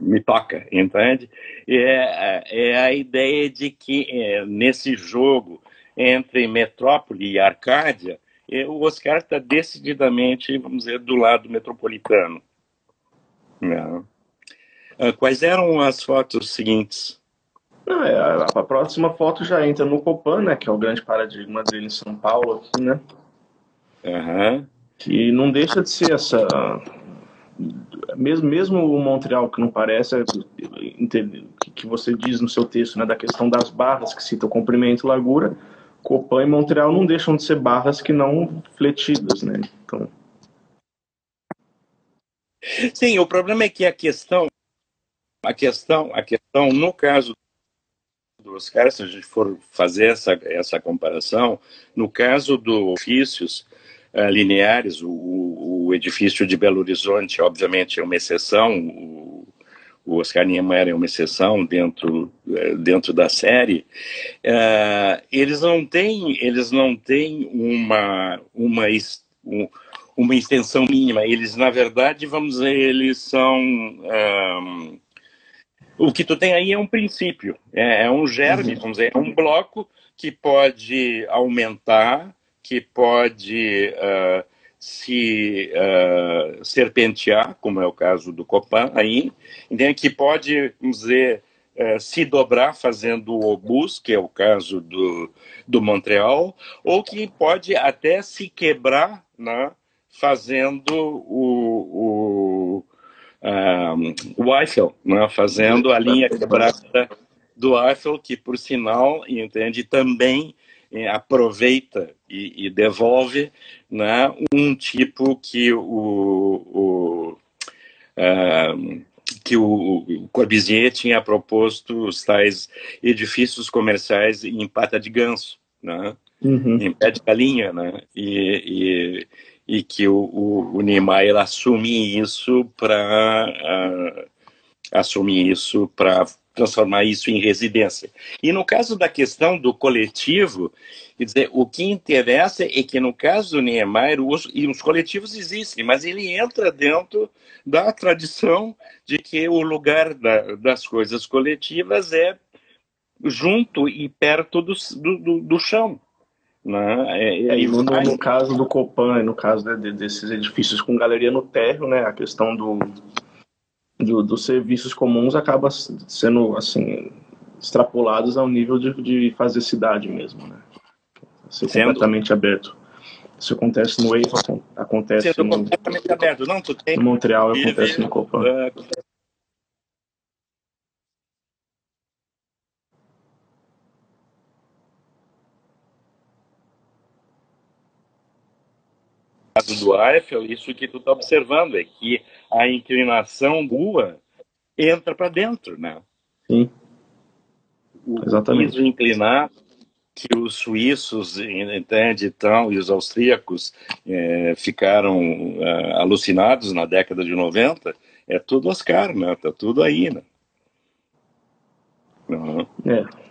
me toca, entende? É, é a ideia de que é, nesse jogo entre Metrópole e Arcádia, o Oscar está decididamente, vamos dizer, do lado metropolitano. Não. Ah, quais eram as fotos seguintes? Não, é, a, a, próxima foto já entra no Copan, né, que é o grande paradigma dele em São Paulo, aqui, né? Uhum. Que não deixa de ser essa. Mesmo, mesmo o Montreal, que não parece, que você diz no seu texto, né, da questão das barras, que cita o comprimento e largura, Copan e Montreal não deixam de ser barras que não fletidas, né? Então... Sim, o problema é que a questão, a questão, a questão no caso dos caras, se a gente for fazer essa, essa comparação, no caso dos ofícios uh, lineares, o, o, edifício de Belo Horizonte, obviamente, é uma exceção, o, o Oscar Niemeyer é uma exceção dentro, eh, dentro da série, uh, eles não têm, eles não têm uma, uma, uma extensão mínima. Eles, na verdade, vamos dizer, eles são... Um, o que tu tem aí é um princípio, é, é um germe, uhum. vamos dizer, é um bloco que pode aumentar, que pode uh, se uh, serpentear, como é o caso do Copan aí, entende? que pode, vamos dizer, uh, se dobrar fazendo o obus, que é o caso do, do Montreal, ou que pode até se quebrar né, fazendo o, o, um, o Eiffel, né, fazendo a linha quebrada do Eiffel, que por sinal, entende, também aproveita e, e devolve né, um tipo que o, o uh, que o Corbusier tinha proposto os tais edifícios comerciais em pata de ganso, né? Uhum. em pé de galinha, né? e, e, e que o, o, o Niemeyer assume isso para uh, assumir isso para transformar isso em residência. E no caso da questão do coletivo, quer dizer, o que interessa é que no caso do Niemeyer, os, e os coletivos existem, mas ele entra dentro da tradição de que o lugar da, das coisas coletivas é junto e perto do, do, do chão. Né? É, é, no, no, caso do Copan, no caso né, desses edifícios com galeria no térreo, né, a questão do, do, dos serviços comuns acaba sendo assim extrapolados ao nível de, de fazer cidade mesmo, né? Ser Sendo... completamente aberto. Isso acontece no Eiffel, acontece Sendo no, completamente aberto. Não, tu tem... no Montreal, acontece no Copan. Uh, caso do Eiffel, isso que tu está observando é que a inclinação rua entra para dentro, né? Sim. O Exatamente. piso inclinado que os suíços entende então e os austríacos é, ficaram é, alucinados na década de 90 é tudo Oscar, né? Tá tudo aí, né? Uhum. É.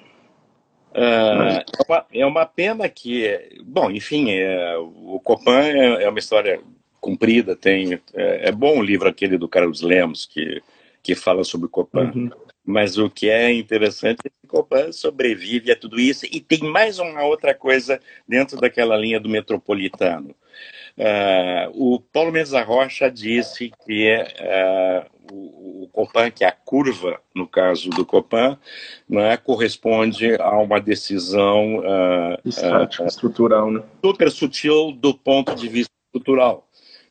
Uh, é, uma, é uma pena que, bom, enfim, é, o Copan é, é, uma história comprida, tem é, é, bom o livro aquele do Carlos Lemos que que fala sobre Copan. Uhum. Mas o que é interessante é que Copan sobrevive a tudo isso e tem mais uma outra coisa dentro daquela linha do metropolitano. Uh, o Paulo Mendes Rocha disse que uh, o, o, Copan, que é a curva, no caso do Copan, é, corresponde a uma decisão uh, Estática, estrutural, né? super sutil do ponto de vista estrutural.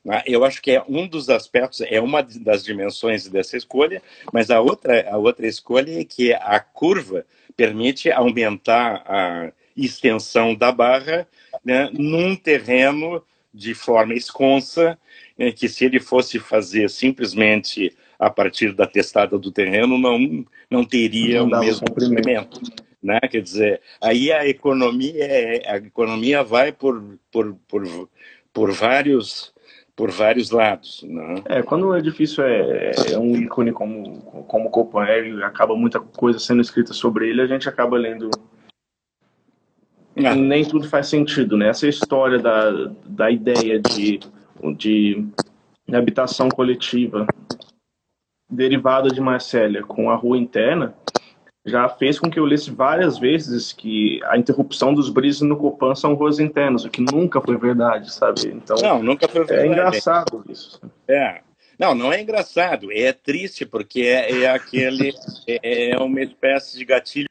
Né? Eu acho que é um dos aspectos, é uma das dimensões dessa escolha, mas a outra, a outra escolha é que a curva permite aumentar a extensão da barra né, num terreno de forma esconsa, né, que se ele fosse fazer simplesmente a partir da testada do terreno, não, não teria não o mesmo comprimento. Né? Quer dizer, aí a economia, é, a economia vai por, por, por, por vários por vários lados. Né? É, quando o edifício é, é um ícone como, como Copan, e acaba muita coisa sendo escrita sobre ele, a gente acaba lendo ah. nem tudo faz sentido, né? Essa história da, da ideia de, de habitação coletiva derivada de Marcélia com a rua interna já fez com que eu lesse várias vezes que a interrupção dos brises no Copan são ruas internas, o que nunca foi verdade, sabe? Então, não, nunca foi é verdade. É engraçado isso. É. Não, não é engraçado, é triste porque é, é aquele é, é uma espécie de gatilho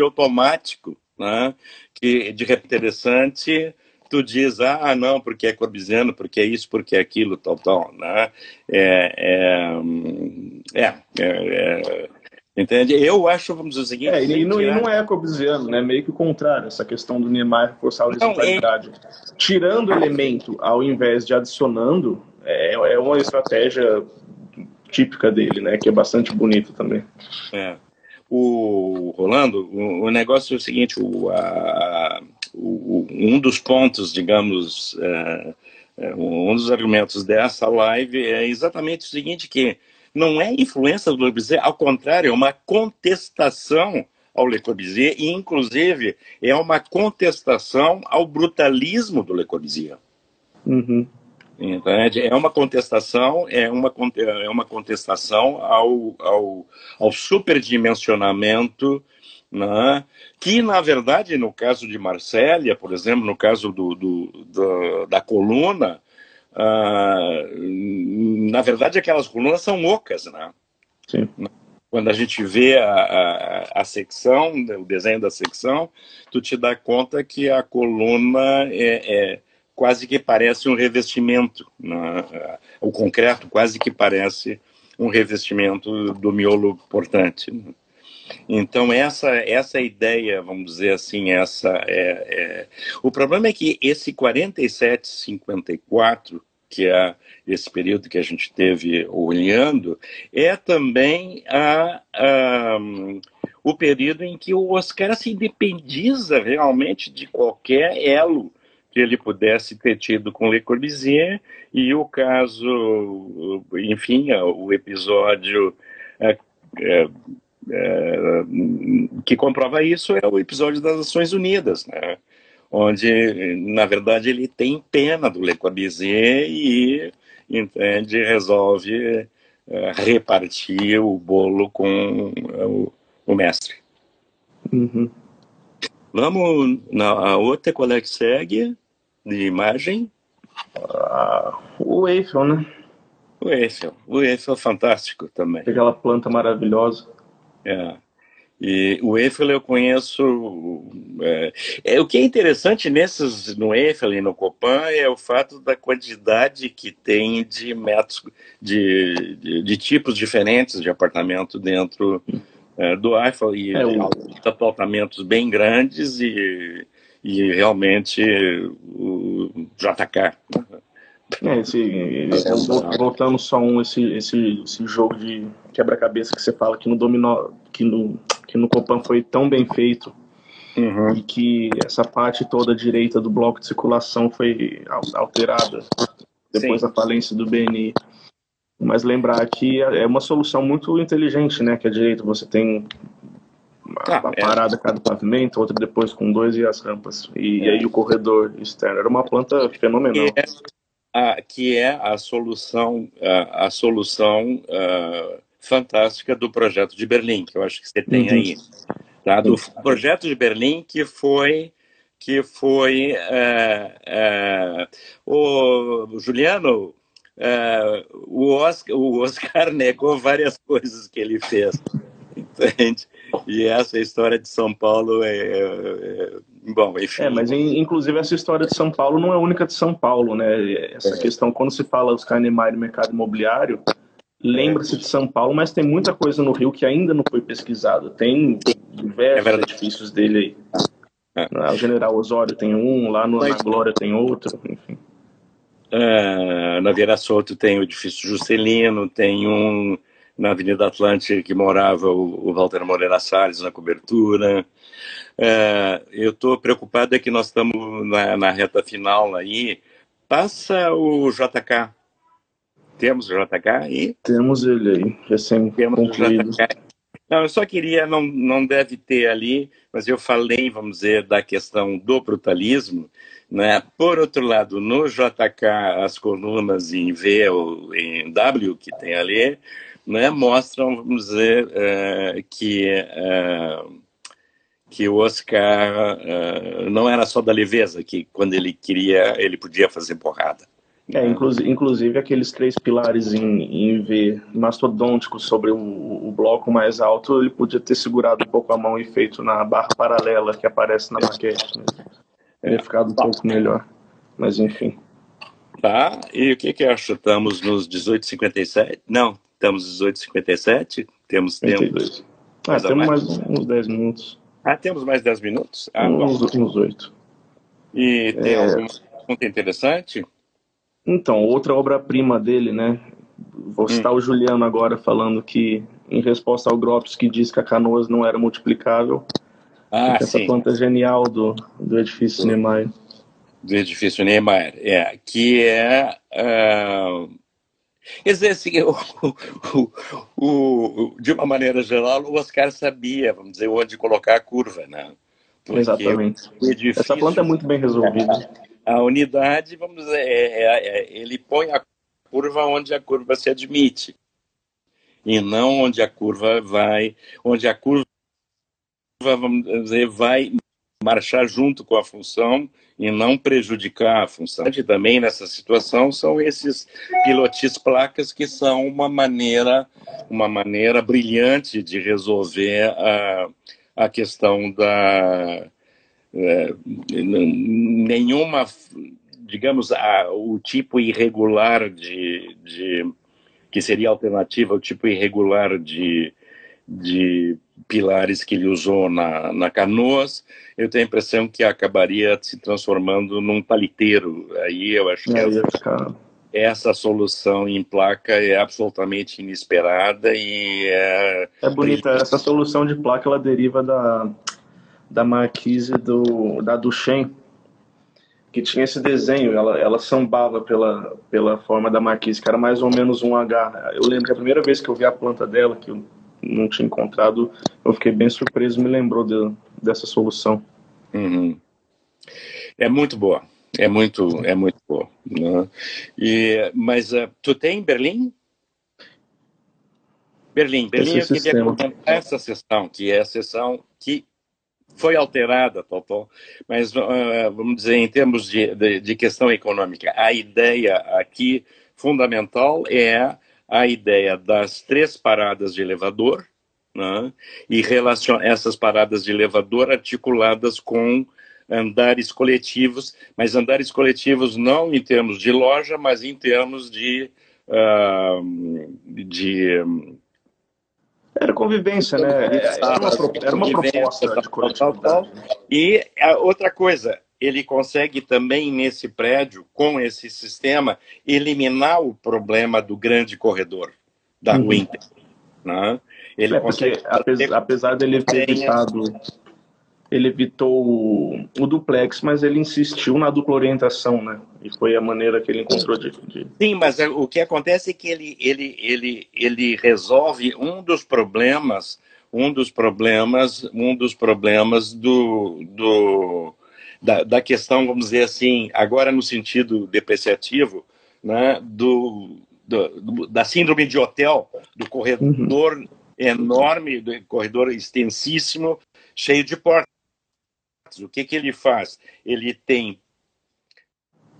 automático né? que de interessante tu diz, ah, não, porque é corbiziano, porque é isso, porque é aquilo, tal, tal, né? É, é, é, é Entende? Eu acho, vamos dizer o seguinte. É, e, não, e não é corbusiano, né? Meio que o contrário, essa questão do Niemeyer reforçar a horizontalidade. É... Tirando elemento ao invés de adicionando, é, é uma estratégia típica dele, né? Que é bastante bonito também. É o Rolando, o, o negócio é o seguinte, o, a, o, um dos pontos, digamos, é, é, um dos argumentos dessa live é exatamente o seguinte, que não é influência do Le Corbusier, ao contrário, é uma contestação ao Le Corbusier e, inclusive, é uma contestação ao brutalismo do Le Corbusier. Uhum. Entende? É uma contestação, é uma, é uma contestação ao, ao, ao superdimensionamento, né? que, na verdade, no caso de Marsella, por exemplo, no caso do, do, do da coluna, uh, na verdade, aquelas colunas são ocas. Né? Sim. Quando a gente vê a, a, a, secção, o desenho da secção, tu te dá conta que a coluna é, é quase que parece um revestimento. Né? O concreto quase que parece um revestimento do miolo portante. Né? Então essa essa ideia, vamos dizer assim, essa é, é... o problema é que esse 47 54 que é esse período que a gente teve olhando, é também a, a, o período em que o Oscar se independiza realmente de qualquer elo que ele pudesse ter tido com Le Corbusier e o caso, enfim, o episódio é, é, é, que comprova isso é o episódio das Nações Unidas, né? onde, na verdade, ele tem pena do Le Corbusier e entende, resolve é, repartir o bolo com o, o mestre. Uhum. Vamos na outra, qual é que segue? de imagem? Ah, o Eiffel, né? O Eiffel. O Eiffel é fantástico também. Aquela planta maravilhosa. É. E o Eiffel eu conheço. É, é, o que é interessante nesses, no Eiffel e no Copan é o fato da quantidade que tem de metros, de, de, de tipos diferentes de apartamento dentro é, do Eiffel e é, o... apartamentos bem grandes e e realmente o JK. É, esse, é, voltando só um, esse, esse, esse jogo de quebra-cabeça que você fala que no dominó, que no, que no Copan foi tão bem feito uhum. e que essa parte toda direita do bloco de circulação foi alterada depois Sim. da falência do BNI. Mas lembrar que é uma solução muito inteligente, né? Que a direita você tem uma, ah, é. parada cada pavimento, outra depois com dois e as rampas. E, é. aí o corredor externo. Era uma planta fenomenal. É, a, que é a solução, a, a solução uh, fantástica do projeto de Berlim, que eu acho que você tem uhum. aí. Tá? Do projeto de Berlim que foi que foi uh, uh, o Juliano o Oscar, o Oscar <laughs> negou várias coisas que ele fez <laughs> entende e essa história de São Paulo é, é, é bom enfim é mas inclusive essa história de São Paulo não é única de São Paulo né essa é. questão quando se fala Oscar Niemeyer no mercado imobiliário lembra-se de São Paulo, mas tem muita coisa no Rio que ainda não foi pesquisada. Tem diversos é edifícios dele aí. É. O General Osório tem um, lá no, na Glória tem outro, enfim. É, na Vieira Soto tem o edifício Juscelino, tem um na Avenida Atlântica que morava o, o Walter Moreira Salles na cobertura. É, eu estou preocupado é que nós estamos na, na reta final aí. Passa o JK temos o JK aí? Temos ele aí, recém-concluído. Não, eu só queria, não, não deve ter ali, mas eu falei, vamos dizer, da questão do brutalismo. Né? Por outro lado, no JK, as colunas em V ou em W que tem ali, né, mostram, vamos dizer, uh, que, uh, que o Oscar uh, não era só da leveza, que quando ele queria, ele podia fazer porrada. É, inclusive, inclusive aqueles três pilares em, em V mastodônticos sobre o, o, bloco mais alto, ele podia ter segurado um pouco a mão e feito na barra paralela que aparece na maquete. Né? Teria ficado um pouco melhor, mas enfim. Tá, e o que que acha? Estamos nos 18,57? Não, estamos nos 18,57? Temos tempo. Ah, temos mais uns 10 minutos. Ah, temos mais 10 minutos? Ah, uns, uns 8. E tem é... algum assunto interessante? Então, outra obra-prima dele, né? Vou citar hum. o Juliano agora falando que, em resposta ao Grops que diz que a Canoas não era multiplicável, ah, essa sim. planta genial do, do edifício Niemeyer. Do edifício Niemeyer, é. Que é. Uh... Quer dizer, assim, o, o, o, de uma maneira geral, o Oscar sabia, vamos dizer, onde colocar a curva, né? Porque Exatamente. Edifício... Essa planta é muito bem resolvida a unidade, vamos dizer, é, é, é, ele põe a curva onde a curva se admite e não onde a curva vai, onde a curva, vamos dizer, vai marchar junto com a função e não prejudicar a função. E também nessa situação são esses pilotis placas que são uma maneira, uma maneira brilhante de resolver a, a questão da é, nenhuma, digamos, a, o tipo irregular de, de, que seria alternativa ao tipo irregular de, de pilares que ele usou na, na Canoas, eu tenho a impressão que acabaria se transformando num paliteiro. Aí eu acho que essa, essa solução em placa é absolutamente inesperada e é... É bonita, essa solução de placa ela deriva da da marquise do, da Duchamp, que tinha esse desenho, ela, ela sambava pela, pela forma da marquise, que era mais ou menos um H. Eu lembro que a primeira vez que eu vi a planta dela, que eu não tinha encontrado, eu fiquei bem surpreso, me lembrou de, dessa solução. Uhum. É muito boa, é muito, é muito boa. Né? E, mas uh, tu tem Berlim? Berlim, Berlim, Esse eu queria comentar essa sessão, que é a sessão que foi alterada, Totó, mas uh, vamos dizer, em termos de, de, de, questão econômica, a ideia aqui fundamental é a ideia das três paradas de elevador, né, e relacion, essas paradas de elevador articuladas com andares coletivos, mas andares coletivos não em termos de loja, mas em termos de, uh, de era convivência, né? Era uma, era uma proposta de coletividade. E a outra coisa, ele consegue também nesse prédio, com esse sistema, eliminar o problema do grande corredor da uhum. Winter. Né? Ele é, consegue apesar, apesar dele ter evitado ele evitou o, o, duplex, mas ele insistiu na dupla orientação, né? E foi a maneira que ele encontrou de. de... Sim, mas é, o que acontece é que ele, ele, ele, ele resolve um dos problemas, um dos problemas, um dos problemas do, do da, da questão, vamos dizer assim, agora no sentido depreciativo, né, do, do, da síndrome de hotel, do corredor uhum. enorme, do corredor extensíssimo, cheio de portas. O que, que ele faz? Ele tem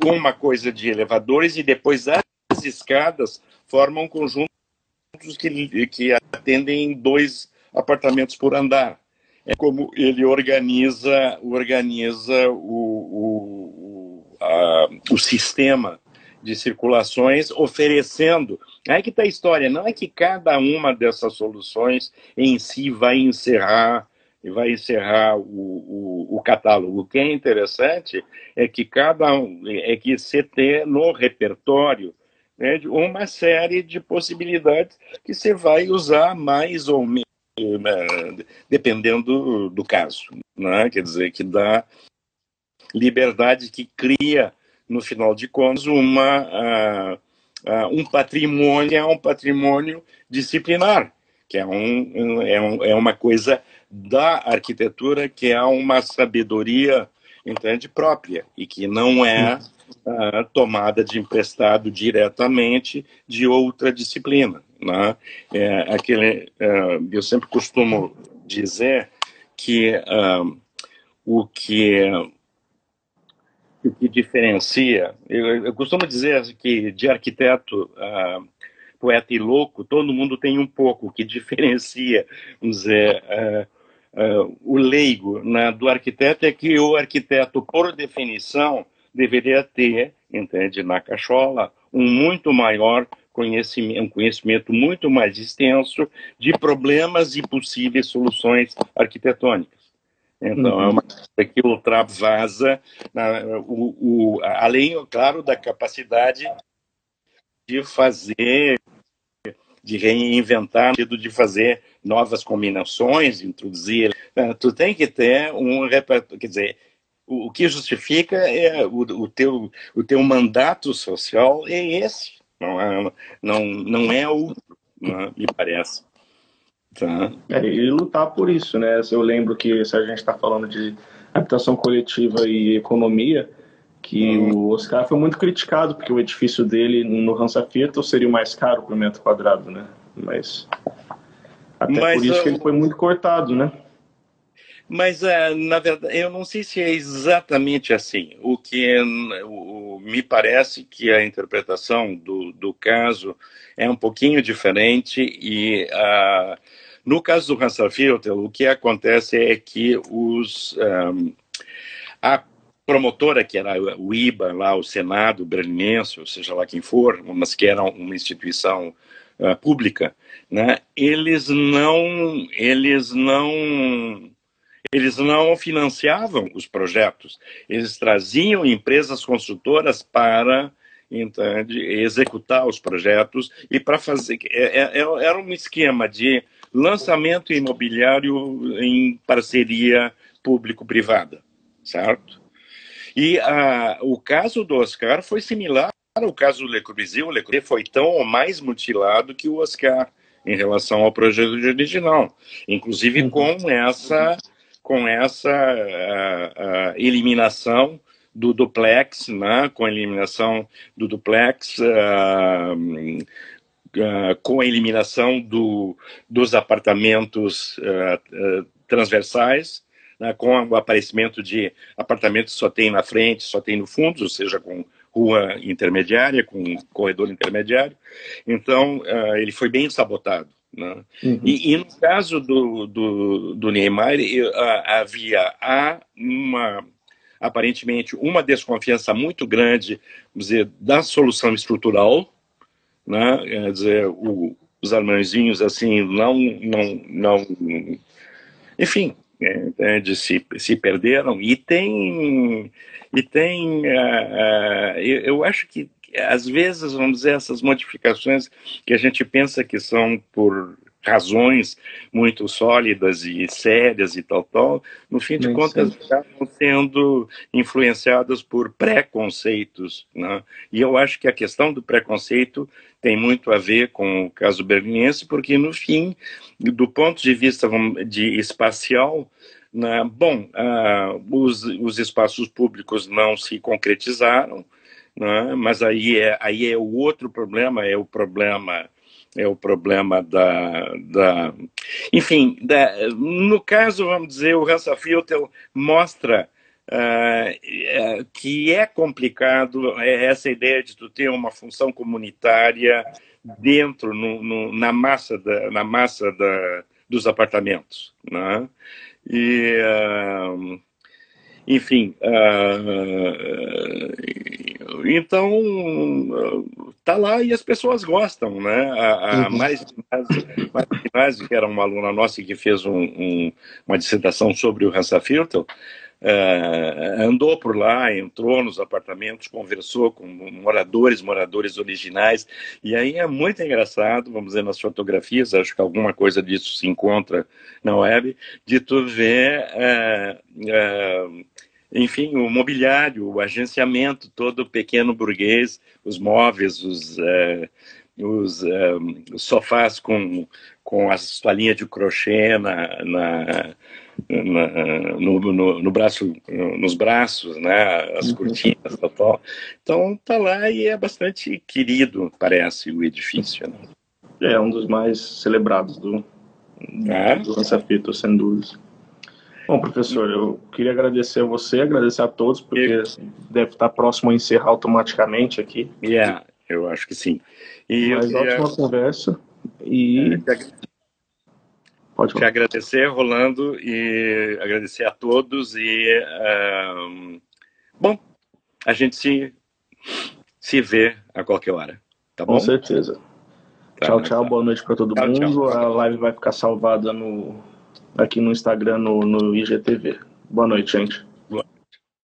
uma coisa de elevadores e depois as escadas formam conjuntos que, que atendem dois apartamentos por andar. É como ele organiza, organiza o, o, a, o sistema de circulações, oferecendo. Aí que está a história. Não é que cada uma dessas soluções em si vai encerrar e vai encerrar o, o, o, catálogo. O que é interessante é que cada é que você tem no repertório né, uma série de possibilidades que você vai usar mais ou menos, dependendo do caso. Né? Quer dizer, que dá liberdade, que cria, no final de contas, uma, uh, uh, um patrimônio, é um patrimônio disciplinar, que é, um, é, um, é uma coisa da arquitetura que é uma sabedoria entende própria e que não é uh, tomada de emprestado diretamente de outra disciplina né? é, aquele uh, eu sempre costumo dizer que uh, o que o que diferencia eu, eu, costumo dizer que de arquiteto poeta e louco todo mundo tem um pouco o que diferencia vamos dizer o leigo né, do arquiteto é que o arquiteto, por definição, deveria ter, entende, na cachola, um muito maior conhecimento, um conhecimento muito mais extenso de problemas e possíveis soluções arquitetônicas. Então, uhum. é uma coisa que ultrapassa, o, o, além, claro, da capacidade de fazer de reinventar, de fazer novas combinações, introduzir. Né? Tu tem que ter um repertório, quer dizer, o, o que justifica é o, o, teu, o teu mandato social é esse, não é, não, não é outro, né? me parece. Tá. É, e lutar por isso, né? Eu lembro que se a gente está falando de habitação coletiva e economia, que uhum. o Oscar foi muito criticado, porque o edifício dele no Hansa Viertel seria o mais caro por metro quadrado, né? Mas até Mas, por isso que ele foi muito cortado, né? Mas, uh, na verdade, eu não sei se é exatamente assim. O que o, me parece que a interpretação do, do caso é um pouquinho diferente e uh, no caso do Hansa Viertel, o que acontece é que os um, a promotora, que era o IBA, lá, o Senado berlinense, ou seja lá quem for, mas que era uma instituição uh, pública, né, eles não, eles não, eles não financiavam os projetos, eles traziam empresas construtoras para entende, executar os projetos e para fazer, é, é, é, era um esquema de lançamento imobiliário em parceria público-privada, certo? E uh, o caso do Oscar foi similar ao caso do Le Corbusier. O Le Corbusier foi tão ou mais mutilado que o Oscar em relação ao projeto original, inclusive uhum. com essa com essa uh, uh, eliminação do duplex, né, com a eliminação do duplex, uh, com a eliminação do, dos apartamentos transversais, né, com o aparecimento de apartamentos que só tem na frente, só tem no fundo, ou seja, com rua intermediária, com corredor intermediário. Então, ele foi bem sabotado. Né? Uhum. E, e, no caso do, do, do Neymar, uh, havia há uma aparentemente uma desconfiança muito grande dizer, da solução estrutural, né? quer dizer, o, os alemãezinhos assim não não não enfim é, de se, se perderam e tem e tem uh, uh, eu, eu acho que às vezes vamos dizer essas modificações que a gente pensa que são por razões muito sólidas e sérias e tal, tal, no fim de contas acabam sendo influenciadas por preconceitos. Né? E eu acho que a questão do preconceito tem muito a ver com o caso berlinense, porque no fim, do ponto de vista de espacial, né, bom, uh, os, os espaços públicos não se concretizaram, né? mas aí é, aí é o outro problema, é o problema é o problema da, da enfim, da, no caso, vamos dizer, o Hansa Filter mostra uh, que é complicado é essa ideia de tu ter uma função comunitária dentro, no, no, na massa, da, na massa da, dos apartamentos, né? E, uh, enfim, uh, então tá lá e as pessoas gostam, né? A, a uhum. Maris que era uma aluna nossa que fez um, um, uma dissertação sobre o Hansa Filter, Uh, andou por lá, entrou nos apartamentos, conversou com moradores, moradores originais, e aí é muito engraçado, vamos dizer, nas fotografias, acho que alguma coisa disso se encontra na web, de tu ver, uh, uh, enfim, o mobiliário, o agenciamento todo pequeno burguês, os móveis, os, os, os sofás com, com as toalhinhas de crochê na na, no, no, no, braço, nos braços, né, as uhum. cortinas, tal, tal. Então tá lá e é bastante querido, parece, o edifício. Né? É um dos mais celebrados do, é? do lança-fita, sem dúvida. Bom, professor, eu queria agradecer a você, agradecer a todos, porque eu... deve estar próximo a encerrar automaticamente aqui. Yeah, eu acho que sim. E Mas queria... ótima conversa. E Pode te agradecer, Rolando, e agradecer a todos. E, bom, a gente se, se vê a qualquer hora. Tá bom? Com certeza. Tá, tchau, tchau. Tá. Boa noite para todo tchau, mundo. Tchau. A live vai ficar salvada no, aqui no Instagram, no, no IGTV. Boa noite, gente.